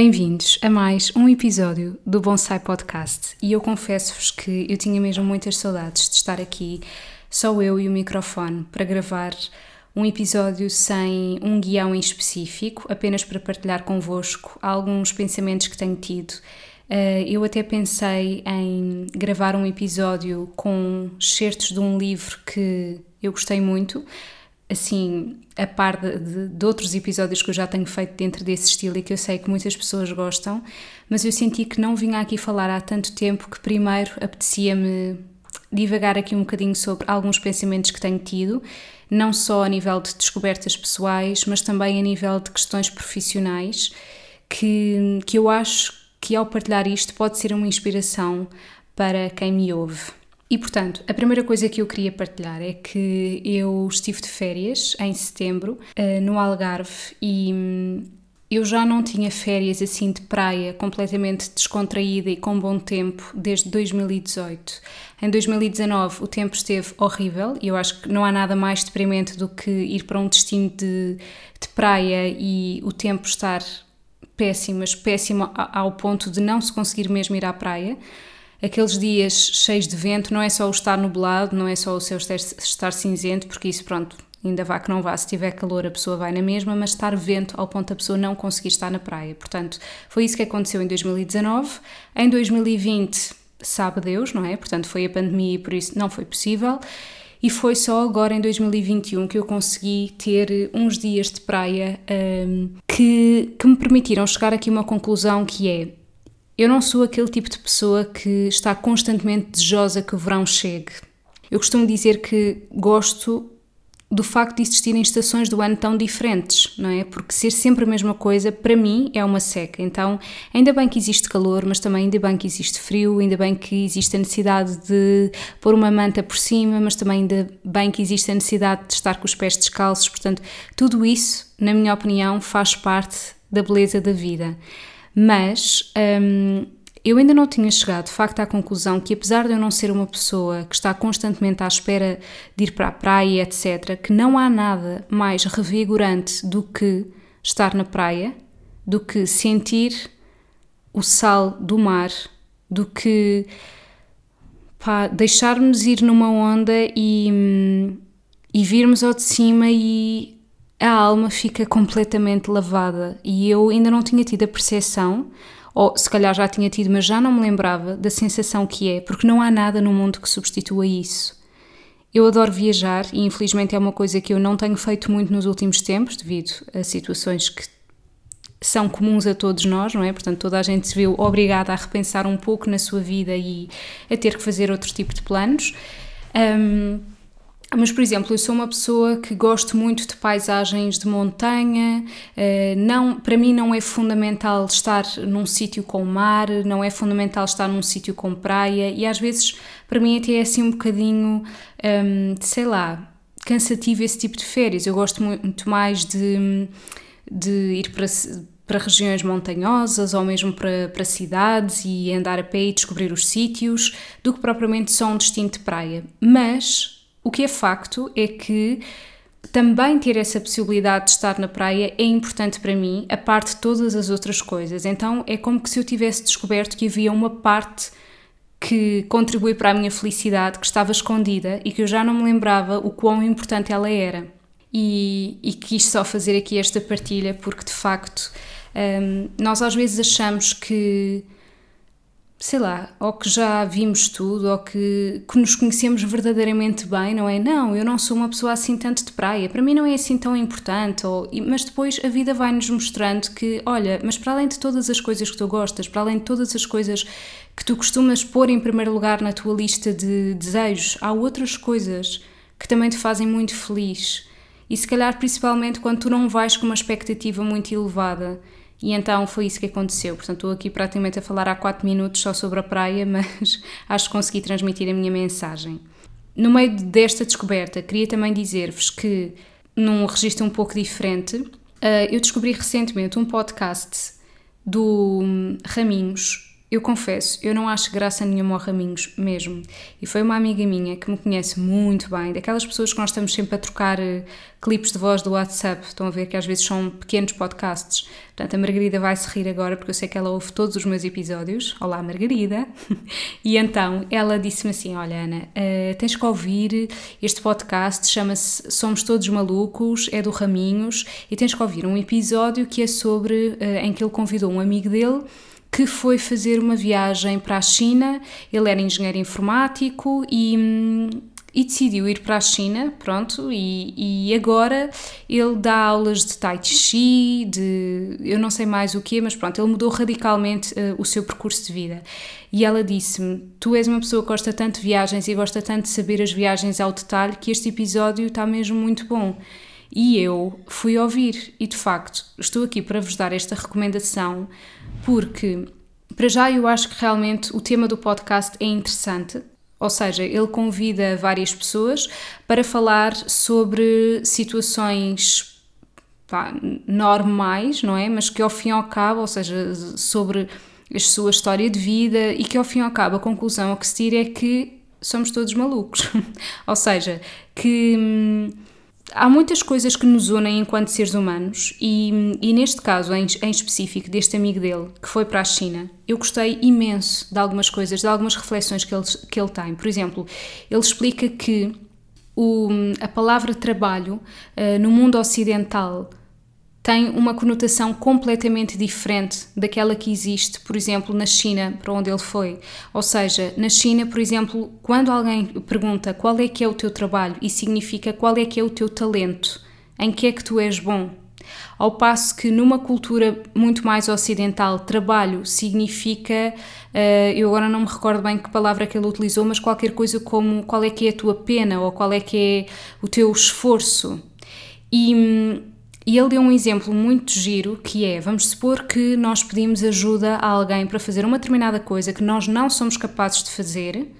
Bem-vindos a mais um episódio do Bonsai Podcast e eu confesso-vos que eu tinha mesmo muitas saudades de estar aqui, só eu e o microfone, para gravar um episódio sem um guião em específico, apenas para partilhar convosco alguns pensamentos que tenho tido. Eh, eu até pensei em gravar um episódio com excertos de um livro que eu gostei muito, assim, a par de, de, outros episódios que eu já tenho feito dentro desse estilo e que eu sei que muitas pessoas gostam, mas eu senti que não vinha aqui falar há tanto tempo que primeiro apetecia-me divagar aqui um bocadinho sobre alguns pensamentos que tenho tido, não só a nível de descobertas pessoais, mas também a nível de questões profissionais, que, que eu acho que ao partilhar isto pode ser uma inspiração para quem me ouve. E portanto, a primeira coisa que eu queria partilhar é que eu estive de férias em setembro uh, no Algarve e hum, eu já não tinha férias assim de praia completamente descontraída e com bom tempo desde 2018. Em 2019 o tempo esteve horrível e eu acho que não há nada mais deprimente do que ir para um destino de, de praia e o tempo estar péssimo, mas péssimo ao ponto de não se conseguir mesmo ir à praia aqueles dias cheios de vento, não é só o estar nublado, não é só o seu estar cinzento, porque isso, pronto, ainda vá que não vá, se tiver calor a pessoa vai na mesma, mas estar vento ao ponto da pessoa não conseguir estar na praia. Portanto, foi isso que aconteceu em 2019. Em 2020, sabe Deus, não é? Portanto, foi a pandemia e por isso não foi possível. E foi só agora em 2021 que eu consegui ter uns dias de praia um, que, que me permitiram chegar aqui a uma conclusão que é eu não sou aquele tipo de pessoa que está constantemente desejosa que o verão chegue. Eu costumo dizer que gosto do facto de existirem estações do ano tão diferentes, não é? Porque ser sempre a mesma coisa, para mim, é uma seca. Então, ainda bem que existe calor, mas também ainda bem que existe frio, ainda bem que existe a necessidade de pôr uma manta por cima, mas também ainda bem que existe a necessidade de estar com os pés descalços. Portanto, tudo isso, na minha opinião, faz parte da beleza da vida. Mas hum, eu ainda não tinha chegado, de facto, à conclusão que, apesar de eu não ser uma pessoa que está constantemente à espera de ir para a praia, etc., que não há nada mais revigorante do que estar na praia, do que sentir o sal do mar, do que deixarmos ir numa onda e, hum, e virmos ao de cima e a alma fica completamente lavada e eu ainda não tinha tido a percepção, ou se calhar já tinha tido, mas já não me lembrava da sensação que é, porque não há nada no mundo que substitua isso. Eu adoro viajar e infelizmente é uma coisa que eu não tenho feito muito nos últimos tempos, devido a situações que são comuns a todos nós, não é? Portanto, toda a gente se viu obrigada a repensar um pouco na sua vida e a ter que fazer outro tipo de planos. Um, mas, por exemplo, eu sou uma pessoa que gosto muito de paisagens de montanha. Eh, não, para mim, não é fundamental estar num sítio com mar, não é fundamental estar num sítio com praia, e às vezes, para mim, até é assim um bocadinho, um, sei lá, cansativo esse tipo de férias. Eu gosto muito mais de, de ir para para regiões montanhosas ou mesmo para, para cidades e andar a pé e descobrir os sítios, do que propriamente só um destino de praia. Mas o que é facto é que também ter essa possibilidade de estar na praia é importante para mim, a parte de todas as outras coisas. Então é como que se eu tivesse descoberto que havia uma parte que contribui para a minha felicidade que estava escondida e que eu já não me lembrava o quão importante ela era. E, e quis só fazer aqui esta partilha porque de facto um, nós às vezes achamos que sei lá, ou que já vimos tudo, ou que, que nos conhecemos verdadeiramente bem, não é? Não, eu não sou uma pessoa assim tanto de praia, para mim não é assim tão importante, ou, mas depois a vida vai-nos mostrando que, olha, mas para além de todas as coisas que tu gostas, para além de todas as coisas que tu costumas pôr em primeiro lugar na tua lista de desejos, há outras coisas que também te fazem muito feliz. E se calhar principalmente quando tu não vais com uma expectativa muito elevada e então foi isso que aconteceu. Portanto, estou aqui praticamente a falar há 4 minutos só sobre a praia, mas acho que consegui transmitir a minha mensagem. No meio desta descoberta, queria também dizer-vos que, num registro um pouco diferente, eh, eu descobri recentemente um podcast do hum, Raminhos, eu confesso, eu não acho graça nenhuma ao Raminhos mesmo. E foi uma amiga minha que me conhece muito bem, daquelas pessoas que nós estamos sempre a trocar uh, clipes de voz do WhatsApp. Estão a ver que às vezes são pequenos podcasts. Portanto, a Margarida vai se rir agora porque eu sei que ela ouve todos os meus episódios. Olá, Margarida! e então ela disse-me assim: Olha, Ana, uh, tens que ouvir este podcast, chama-se Somos Todos Malucos, é do Raminhos, e tens que ouvir um episódio que é sobre. Uh, em que ele convidou um amigo dele que foi fazer uma viagem para a China. Ele era engenheiro informático e, e decidiu ir para a China, pronto, e, e, agora ele dá aulas de Tai Chi, de eu não sei mais o que, mas pronto, ele mudou radicalmente uh, o seu percurso de vida. E ela disse-me: Tu és uma pessoa que gosta tanto de viagens e gosta tanto de saber as viagens ao detalhe que este episódio está mesmo muito bom. E eu fui ouvir, e de facto estou aqui para vos dar esta recomendação porque, para já, eu acho que realmente o tema do podcast é interessante. Ou seja, ele convida várias pessoas para falar sobre situações pá, normais, não é? Mas que ao fim e ao cabo, ou seja, sobre a sua história de vida e que ao fim e ao cabo a conclusão a que se tira é que somos todos malucos. ou seja, que hum, há muitas coisas que nos unem enquanto seres humanos e, e neste caso em, em, específico deste amigo dele que foi para a China eu gostei imenso de algumas coisas de algumas reflexões que ele, que ele tem. Por exemplo ele explica que o, a palavra trabalho uh, no mundo ocidental tem uma conotação completamente diferente daquela que existe, por exemplo, na China, para onde ele foi. Ou seja, na China, por exemplo, quando alguém pergunta qual é que é o teu trabalho, isso significa qual é que é o teu talento, em que é que tu és bom. Ao passo que numa cultura muito mais ocidental, trabalho significa, uh, eu agora não me recordo bem que palavra que ele utilizou, mas qualquer coisa como qual é que é a tua pena ou qual é que é o teu esforço. E hum, e ele deu um exemplo muito giro que é: vamos supor que nós pedimos ajuda a alguém para fazer uma determinada coisa que nós não somos capazes de fazer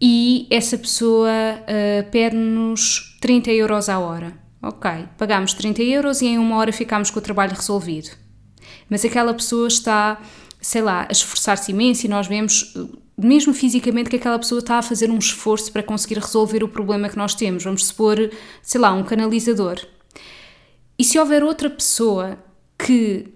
e essa pessoa uh, pede-nos 30 euros à hora. Ok, pagamos 30 euros e em uma hora ficamos com o trabalho resolvido. Mas aquela pessoa está, sei lá, a esforçar-se imenso e nós vemos, mesmo fisicamente, que aquela pessoa está a fazer um esforço para conseguir resolver o problema que nós temos. Vamos supor, sei lá, um canalizador e se houver outra pessoa que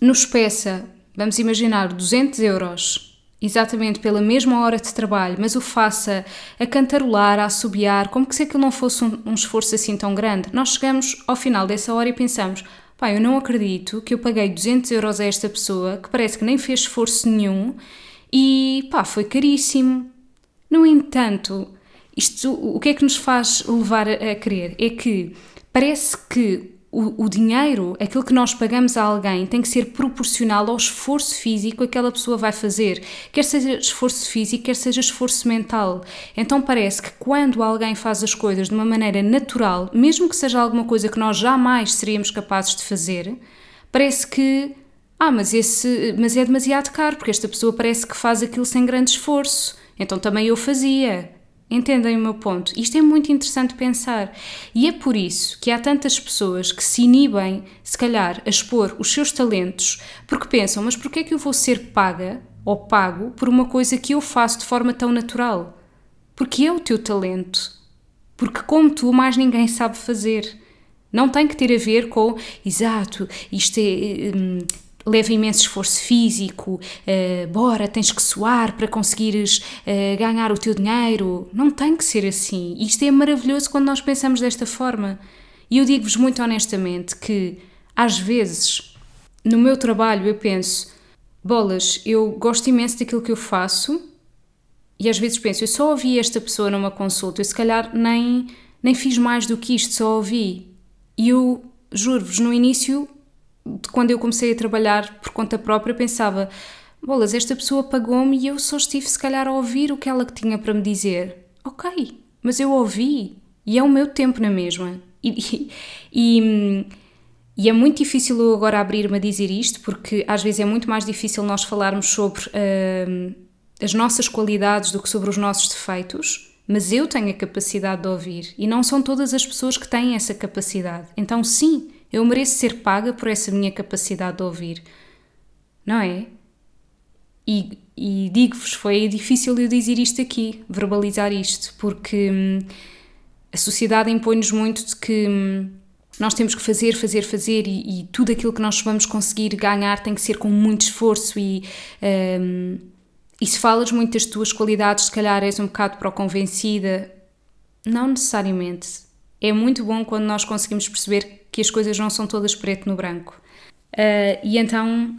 nos peça, vamos imaginar, 200 euros exatamente pela mesma hora de trabalho, mas o faça a cantarolar, a assobiar, como que se aquilo não fosse um, um, esforço assim tão grande, nós chegamos ao final dessa hora e pensamos: pá, eu não acredito que eu paguei 200 euros a esta pessoa que parece que nem fez esforço nenhum e pá, foi caríssimo. No entanto, isto, o que é que nos faz levar a, a crer? É que Parece que o, o, dinheiro, aquilo que nós pagamos a alguém, tem que ser proporcional ao esforço físico que aquela pessoa vai fazer, quer seja esforço físico, quer seja esforço mental. Então parece que quando alguém faz as coisas de uma maneira natural, mesmo que seja alguma coisa que nós jamais seríamos capazes de fazer, parece que ah, mas esse, mas é demasiado caro porque esta pessoa parece que faz aquilo sem grande esforço. Então também eu fazia. Entendem o meu ponto? Isto é muito interessante pensar. E é por isso que há tantas pessoas que se inibem, se calhar, a expor os seus talentos, porque pensam, mas porquê é que eu vou ser paga ou pago por uma coisa que eu faço de forma tão natural? Porque é o teu talento. Porque como tu, mais ninguém sabe fazer. Não tem que ter a ver com, exato, isto é. Hum, leva imenso esforço físico, uh, bora, tens que suar para conseguires uh, ganhar o teu dinheiro. Não tem que ser assim. Isto é maravilhoso quando nós pensamos desta forma. E eu digo-vos muito honestamente que, às vezes, no meu trabalho, eu penso: bolas, eu gosto imenso daquilo que eu faço e às vezes penso, eu só ouvi esta pessoa numa consulta, eu se calhar nem, nem fiz mais do que isto, só ouvi. E eu juro-vos, no início, quando eu comecei a trabalhar por conta própria, pensava, bolas, esta pessoa pagou-me e eu só estive se calhar a ouvir o que ela tinha para me dizer. Ok, mas eu ouvi e é o meu tempo na mesma. E, e, e é muito difícil eu agora abrir-me a dizer isto, porque às vezes é muito mais difícil nós falarmos sobre uh, as nossas qualidades do que sobre os nossos defeitos. Mas eu tenho a capacidade de ouvir e não são todas as pessoas que têm essa capacidade. Então, sim, eu mereço ser paga por essa minha capacidade de ouvir. Não é? E, e digo-vos, foi difícil eu dizer isto aqui, verbalizar isto, porque hum, a sociedade impõe-nos muito de que hum, nós temos que fazer, fazer, fazer e, e, tudo aquilo que nós vamos conseguir ganhar tem que ser com muito esforço e. Hum, e se falas muito das tuas qualidades, se calhar és um bocado pró-convencida. Não necessariamente. É muito bom quando nós conseguimos perceber que as coisas não são todas preto no branco. Uh, e então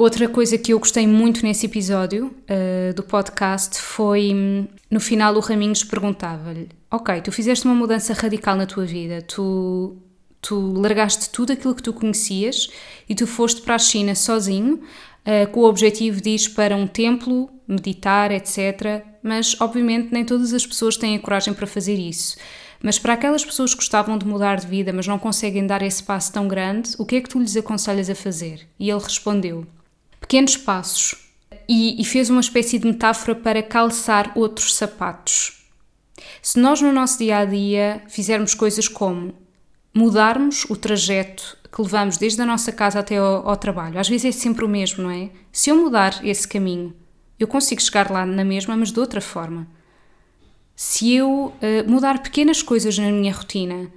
Outra coisa que eu gostei muito nesse episódio uh, do podcast foi no final o Raminhos perguntava-lhe: Ok, tu fizeste uma mudança radical na tua vida, tu, tu largaste tudo aquilo que tu conhecias e tu foste para a China sozinho uh, com o objetivo de ir para um templo, meditar, etc. Mas obviamente nem todas as pessoas têm a coragem para fazer isso. Mas para aquelas pessoas que gostavam de mudar de vida, mas não conseguem dar esse passo tão grande, o que é que tu lhes aconselhas a fazer? E ele respondeu: pequenos passos e, e fez uma espécie de metáfora para calçar outros sapatos. Se nós no nosso dia a dia fizermos coisas como mudarmos o trajeto que levamos desde a nossa casa até ao, ao, trabalho, às vezes é sempre o mesmo, não é? Se eu mudar esse caminho, eu consigo chegar lá na mesma, mas de outra forma. Se eu uh, mudar pequenas coisas na minha rotina,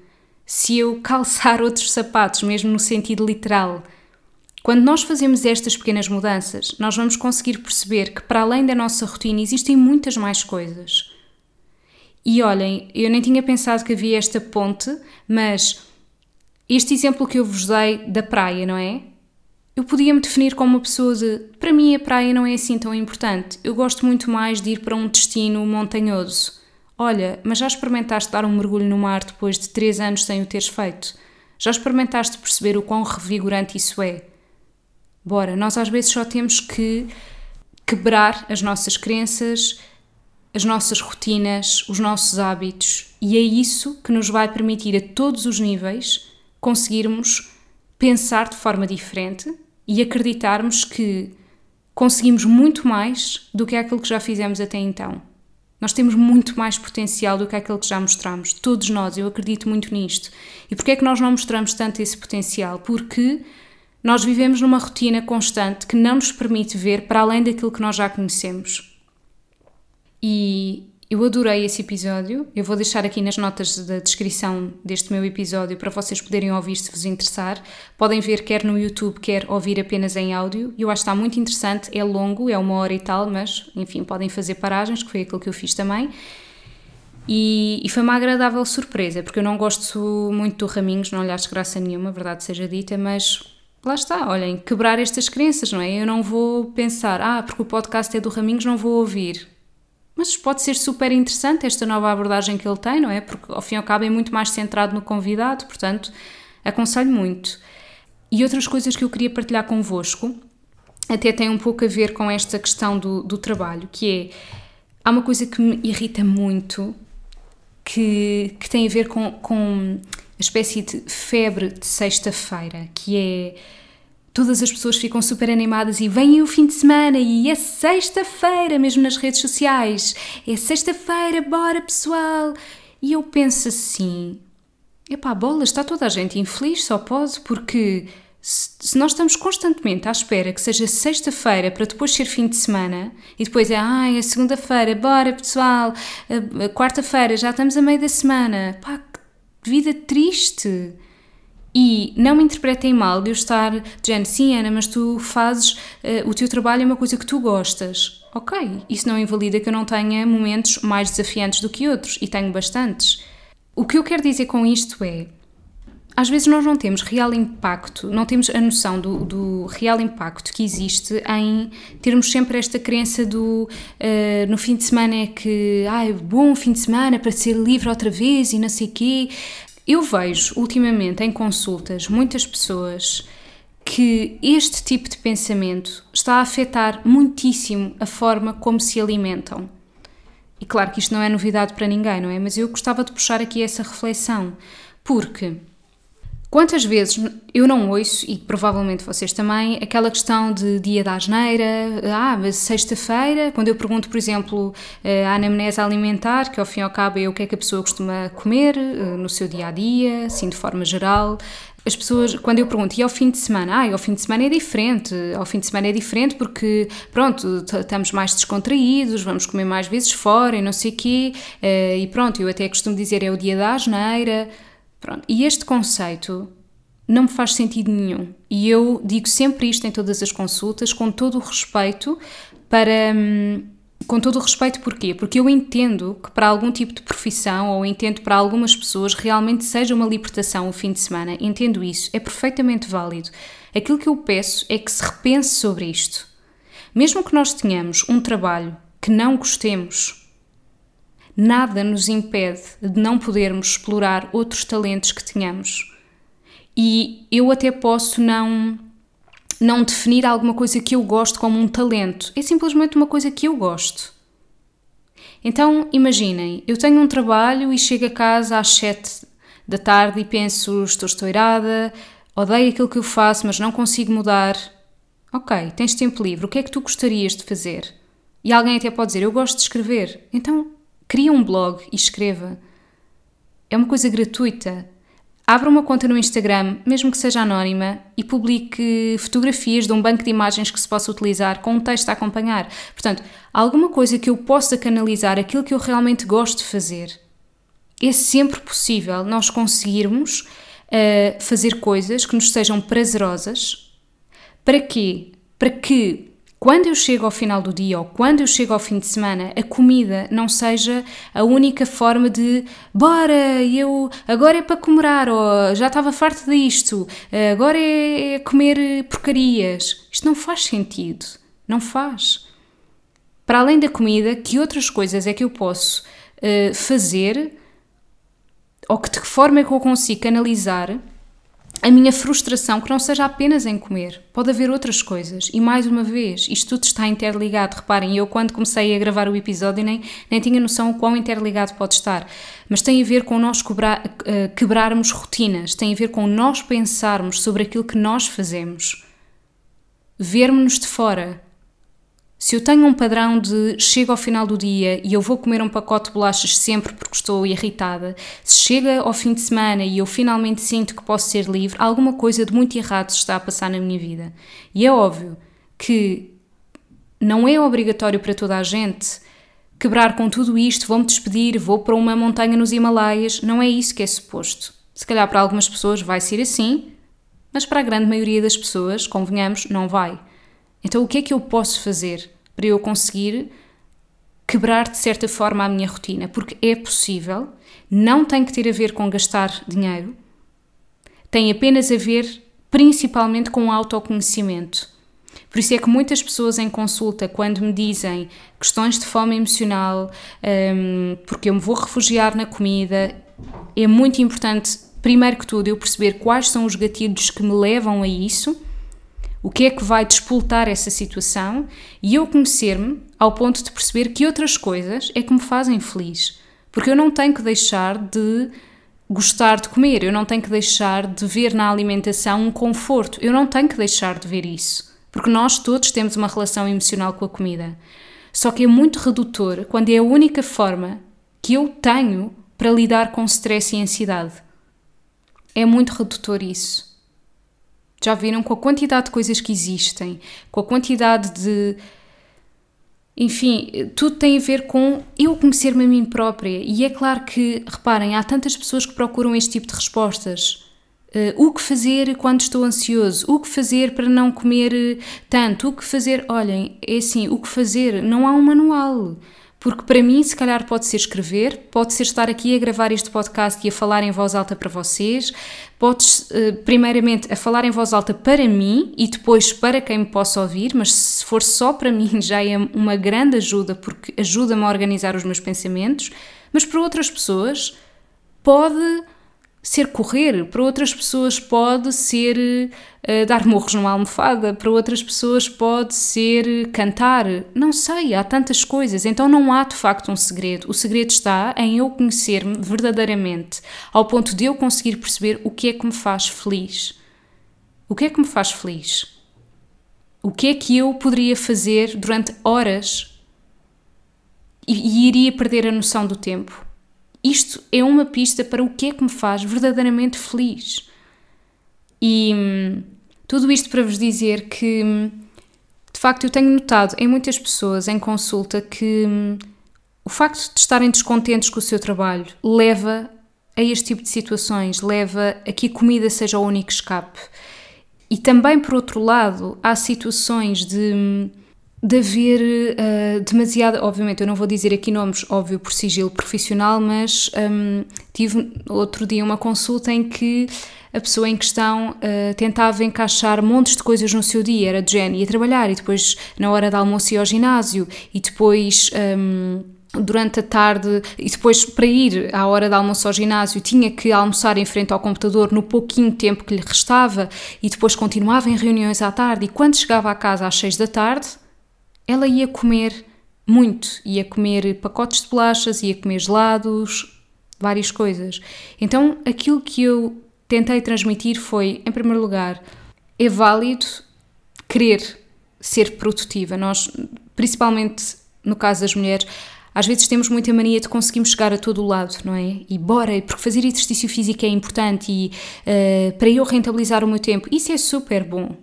se eu calçar outros sapatos, mesmo no sentido literal, quando nós fazemos estas pequenas mudanças, nós vamos conseguir perceber que, para além da nossa rotina, existem muitas mais coisas. E olhem, eu nem tinha pensado que havia esta ponte, mas este exemplo que eu vos dei da praia, não é? Eu podia me definir como uma pessoa de para mim a praia não é assim tão importante. Eu gosto muito mais de ir para um destino montanhoso. Olha, mas já experimentaste dar um mergulho no mar depois de três anos sem o teres feito? Já experimentaste perceber o quão revigorante isso é? Bora, nós às vezes só temos que quebrar as nossas crenças, as nossas rotinas, os nossos hábitos, e é isso que nos vai permitir a todos os níveis conseguirmos pensar de forma diferente e acreditarmos que conseguimos muito mais do que aquilo que já fizemos até então. Nós temos muito mais potencial do que aquilo que já mostramos, todos nós, eu acredito muito nisto. E porquê é que nós não mostramos tanto esse potencial? Porque nós vivemos numa rotina constante que não nos permite ver para além daquilo que nós já conhecemos. E eu adorei esse episódio. Eu vou deixar aqui nas notas da descrição deste meu episódio para vocês poderem ouvir se vos interessar. Podem ver quer no YouTube, quer ouvir apenas em áudio. Eu acho que está muito interessante. É longo, é uma hora e tal, mas enfim, podem fazer paragens, que foi aquilo que eu fiz também. E, e, foi uma agradável surpresa, porque eu não gosto muito do Raminhos, não lhe acho graça nenhuma, verdade seja dita, mas lá está, olhem, quebrar estas crenças, não é? Eu não vou pensar, ah, porque o podcast é do Raminhos, não vou ouvir. Mas pode ser super interessante esta nova abordagem que ele tem, não é? Porque ao fim e ao cabo é muito mais centrado no convidado, portanto, aconselho muito. E outras coisas que eu queria partilhar convosco, até tem um pouco a ver com esta questão do, do trabalho, que é, há uma coisa que me irrita muito, que, que tem a ver com, com espécie de febre de sexta-feira, que é todas as pessoas ficam super animadas e vem o fim de semana e é sexta-feira, mesmo nas redes sociais. É sexta-feira, bora pessoal! E eu penso assim: epá, bola, está toda a gente infeliz, só pode, porque se nós estamos constantemente à espera que seja sexta-feira para depois ser fim de semana e depois é, ai, é segunda-feira, bora pessoal, quarta-feira já estamos a meio da semana, pá, vida triste. E não me interpretem mal de eu estar de sim, Ana, mas tu fazes, uh, o teu trabalho é uma coisa que tu gostas. Ok, isso não invalida que eu não tenha momentos mais desafiantes do que outros, e tenho bastantes. O que eu quero dizer com isto é, às vezes nós não temos real impacto, não temos a noção do, do real impacto que existe em termos sempre esta crença do uh, no fim de semana é que, ai, bom fim de semana para ser livre outra vez e não sei quê. Eu vejo ultimamente em consultas muitas pessoas que este tipo de pensamento está a afetar muitíssimo a forma como se alimentam. E claro que isto não é novidade para ninguém, não é? Mas eu gostava de puxar aqui essa reflexão, porque Quantas vezes eu não ouço, e provavelmente vocês também, aquela questão de dia da asneira, ah, mas sexta-feira, quando eu pergunto, por exemplo, eh, a anamnese alimentar, que ao fim e ao cabo é o que é que a pessoa costuma comer eh, no seu dia a dia, assim de forma geral, as pessoas, quando eu pergunto, e ao fim de semana? Ah, ao fim de semana é diferente. Ao fim de semana é diferente porque, pronto, estamos mais descontraídos, vamos comer mais vezes fora e não sei o quê. Eh, e pronto, eu até costumo dizer é o dia da asneira. Pronto. E este conceito não me faz sentido nenhum. E eu digo sempre isto em todas as consultas, com todo o respeito, para. Hum, com todo o respeito, porquê? Porque eu entendo que para algum tipo de profissão ou entendo para algumas pessoas realmente seja uma libertação o fim de semana, entendo isso, é perfeitamente válido. Aquilo que eu peço é que se repense sobre isto. Mesmo que nós tenhamos um trabalho que não gostemos, nada nos impede de não podermos explorar outros talentos que tenhamos. E eu até posso não não definir alguma coisa que eu gosto como um talento, é simplesmente uma coisa que eu gosto. Então, imaginem, eu tenho um trabalho e chego a casa às 7 da tarde e penso, estou estourada, odeio aquilo que eu faço, mas não consigo mudar. Ok, tens tempo livre, o que é que tu gostarias de fazer? E alguém até pode dizer, eu gosto de escrever. Então, cria um blog e escreva. É uma coisa gratuita. Abra uma conta no Instagram, mesmo que seja anónima, e publique fotografias de um banco de imagens que se possa utilizar com um texto a acompanhar. Portanto, alguma coisa que eu possa canalizar aquilo que eu realmente gosto de fazer. É sempre possível nós conseguirmos uh, fazer coisas que nos sejam prazerosas. Para quê? Para que quando eu chego ao final do dia ou quando eu chego ao fim de semana, a comida não seja a única forma de bora, eu agora é para comemorar, ou já estava farto disto, agora é, é comer porcarias. Isto não faz sentido. Não faz. Para além da comida, que outras coisas é que eu posso uh, fazer ou que de que forma é que eu consigo canalizar a minha frustração que não seja apenas em comer. Pode haver outras coisas. E mais uma vez, isto tudo está interligado. Reparem, eu quando comecei a gravar o episódio nem, nem tinha noção o quão interligado pode estar. Mas tem a ver com nós quebrar, uh, quebrarmos rotinas, tem a ver com nós pensarmos sobre aquilo que nós fazemos. Vermos-nos de fora, se eu tenho um padrão de chego ao final do dia e eu vou comer um pacote de bolachas sempre porque estou irritada, se chega ao fim de semana e eu finalmente sinto que posso ser livre, alguma coisa de muito errado está a passar na minha vida. E é óbvio que não é obrigatório para toda a gente quebrar com tudo isto, vou-me despedir, vou para uma montanha nos Himalaias, não é isso que é suposto. Se calhar para algumas pessoas vai ser assim, mas para a grande maioria das pessoas, convenhamos, não vai. Então o que é que eu posso fazer para eu conseguir quebrar de certa forma a minha rotina, porque é possível, não tem que ter a ver com gastar dinheiro, tem apenas a ver principalmente com autoconhecimento. Por isso é que muitas pessoas em consulta, quando me dizem questões de fome emocional, um, porque eu me vou refugiar na comida, é muito importante, primeiro que tudo, eu perceber quais são os gatilhos que me levam a isso o que é que vai despoltar essa situação e eu conhecer-me ao ponto de perceber que outras coisas é que me fazem feliz. Porque eu não tenho que deixar de gostar de comer, eu não tenho que deixar de ver na alimentação um conforto, eu não tenho que deixar de ver isso. Porque nós todos temos uma relação emocional com a comida. Só que é muito redutor quando é a única forma que eu tenho para lidar com stress e ansiedade. É muito redutor isso. Já viram com a quantidade de coisas que existem, com a quantidade de. Enfim, tudo tem a ver com eu conhecer-me a mim própria. E é claro que, reparem, há tantas pessoas que procuram este tipo de respostas. Uh, o que fazer quando estou ansioso? O que fazer para não comer tanto? O que fazer? Olhem, é assim, o que fazer? Não há um manual. Porque para mim, se calhar, pode ser escrever, pode ser estar aqui a gravar este podcast e a falar em voz alta para vocês, pode, eh, primeiramente, a falar em voz alta para mim e depois para quem me possa ouvir, mas se for só para mim já é uma grande ajuda, porque ajuda-me a organizar os meus pensamentos, mas para outras pessoas pode ser correr, para outras pessoas pode ser uh, dar morros numa almofada, para outras pessoas pode ser cantar, não sei, há tantas coisas. Então não há de facto um segredo. O segredo está em eu conhecer-me verdadeiramente, ao ponto de eu conseguir perceber o que é que me faz feliz. O que é que me faz feliz? O que é que eu poderia fazer durante horas e, e iria perder a noção do tempo? Isto é uma pista para o que é que me faz verdadeiramente feliz. E hum, tudo isto para vos dizer que, hum, de facto, eu tenho notado em muitas pessoas em consulta que hum, o facto de estarem descontentes com o seu trabalho leva a este tipo de situações, leva a que a comida seja o único escape. E também, por outro lado, há situações de de haver uh, demasiada. Obviamente, eu não vou dizer aqui nomes, óbvio, por sigilo profissional, mas um, tive outro dia uma consulta em que a pessoa em questão uh, tentava encaixar montes de coisas no seu dia, era de género, ia trabalhar e depois na hora de almoço ia ao ginásio e depois. Um, durante a tarde e depois para ir à hora de almoço ao ginásio tinha que almoçar em frente ao computador no pouquinho tempo que lhe restava e depois continuava em reuniões à tarde e quando chegava à casa às seis da tarde ela ia comer muito, ia comer pacotes de bolachas, ia comer gelados, várias coisas. Então aquilo que eu tentei transmitir foi, em primeiro lugar, é válido querer ser produtiva. Nós, principalmente no caso das mulheres, às vezes temos muita mania de conseguirmos chegar a todo o lado, não é? E bora, porque fazer exercício físico é importante e uh, para eu rentabilizar o meu tempo, isso é super bom.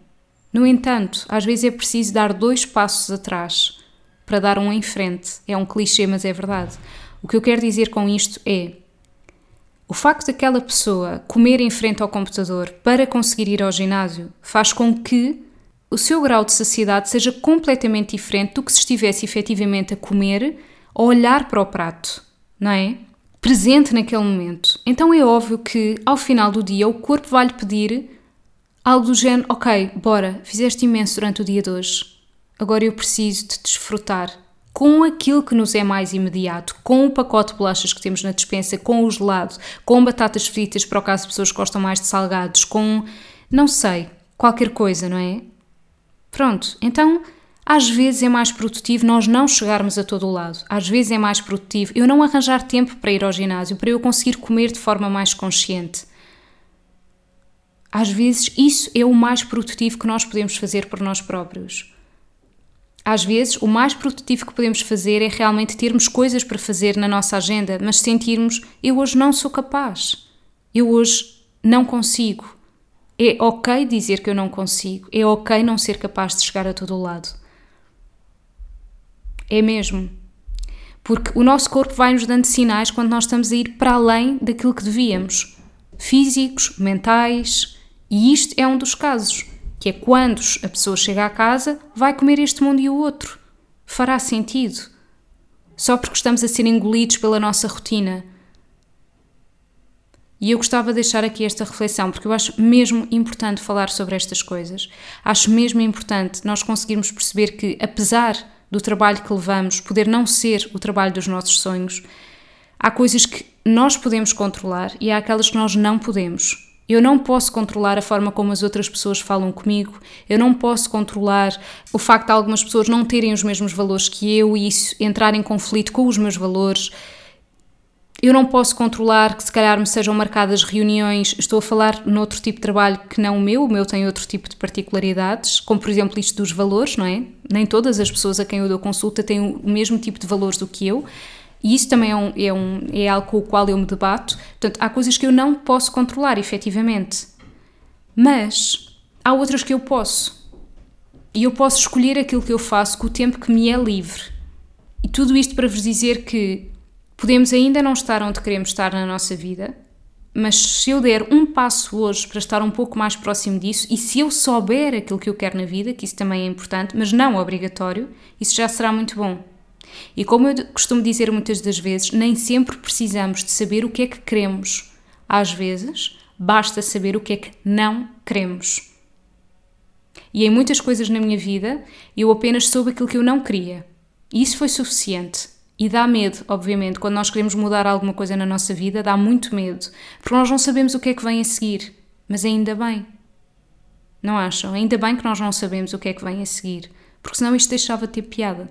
No entanto, às vezes é preciso dar dois passos atrás para dar um em frente. É um clichê, mas é verdade. O que eu quero dizer com isto é: o facto daquela pessoa comer em frente ao computador para conseguir ir ao ginásio faz com que o seu grau de saciedade seja completamente diferente do que se estivesse efetivamente a comer ou olhar para o prato, não é? Presente naquele momento. Então é óbvio que, ao final do dia, o corpo vai lhe pedir Algo do género, ok, bora, fizeste imenso durante o dia de hoje. Agora eu preciso de desfrutar com aquilo que nos é mais imediato, com o pacote de bolachas que temos na despensa, com o gelado, com batatas fritas, para o caso de pessoas que gostam mais de salgados, com, não sei, qualquer coisa, não é? Pronto, então às vezes é mais produtivo nós não chegarmos a todo o lado. Às vezes é mais produtivo eu não arranjar tempo para ir ao ginásio, para eu conseguir comer de forma mais consciente. Às vezes, isso é o mais produtivo que nós podemos fazer por nós próprios. Às vezes, o mais produtivo que podemos fazer é realmente termos coisas para fazer na nossa agenda, mas sentirmos: eu hoje não sou capaz, eu hoje não consigo. É ok dizer que eu não consigo, é ok não ser capaz de chegar a todo o lado. É mesmo. Porque o nosso corpo vai nos dando sinais quando nós estamos a ir para além daquilo que devíamos físicos, mentais, e isto é um dos casos, que é quando a pessoa chega à casa, vai comer este mundo e o outro. Fará sentido. Só porque estamos a ser engolidos pela nossa rotina. E eu gostava de deixar aqui esta reflexão, porque eu acho mesmo importante falar sobre estas coisas. Acho mesmo importante nós conseguirmos perceber que, apesar do trabalho que levamos poder não ser o trabalho dos nossos sonhos, há coisas que nós podemos controlar e há aquelas que nós não podemos. Eu não posso controlar a forma como as outras pessoas falam comigo, eu não posso controlar o facto de algumas pessoas não terem os mesmos valores que eu e isso entrar em conflito com os meus valores. Eu não posso controlar que se calhar me sejam marcadas reuniões, estou a falar noutro tipo de trabalho que não o meu, o meu tem outro tipo de particularidades, como por exemplo isto dos valores, não é? Nem todas as pessoas a quem eu dou consulta têm o mesmo tipo de valores do que eu. E isso também é, um, é, um, é algo com o qual eu me debato. Portanto, há coisas que eu não posso controlar, efetivamente. Mas há outras que eu posso. E eu posso escolher aquilo que eu faço com o tempo que me é livre. E tudo isto para vos dizer que podemos ainda não estar onde queremos estar na nossa vida, mas se eu der um passo hoje para estar um pouco mais próximo disso, e se eu souber aquilo que eu quero na vida, que isso também é importante, mas não obrigatório, isso já será muito bom. E como eu costumo dizer muitas das vezes, nem sempre precisamos de saber o que é que queremos. Às vezes, basta saber o que é que não queremos. E em muitas coisas na minha vida, eu apenas soube aquilo que eu não queria. E isso foi suficiente. E dá medo, obviamente, quando nós queremos mudar alguma coisa na nossa vida, dá muito medo, porque nós não sabemos o que é que vem a seguir. Mas ainda bem. Não acham? Ainda bem que nós não sabemos o que é que vem a seguir, porque senão isto deixava de ter piada.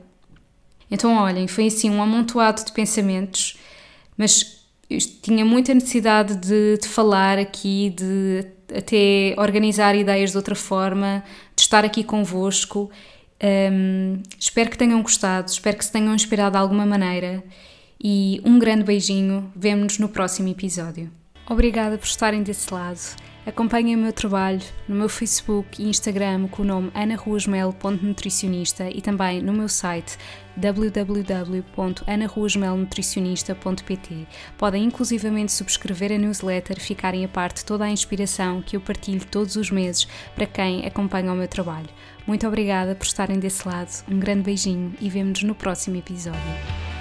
Então, olhem, foi assim um amontoado de pensamentos, mas tinha muita necessidade de, de falar aqui, de até organizar ideias de outra forma, de estar aqui convosco um, espero que tenham gostado, espero que se tenham inspirado de alguma maneira e um grande beijinho. Vemo-nos no próximo episódio. Obrigada por estarem desse lado. Acompanhem o meu trabalho no meu Facebook e Instagram com o nome anaruasmel.nutricionista e também no meu site www.anaruasmelnutricionista.pt. Podem inclusivamente subscrever a newsletter, ficarem a parte toda a inspiração que eu partilho todos os meses para quem acompanha o meu trabalho. Muito obrigada por estarem desse lado, um grande beijinho e vemo-nos no próximo episódio.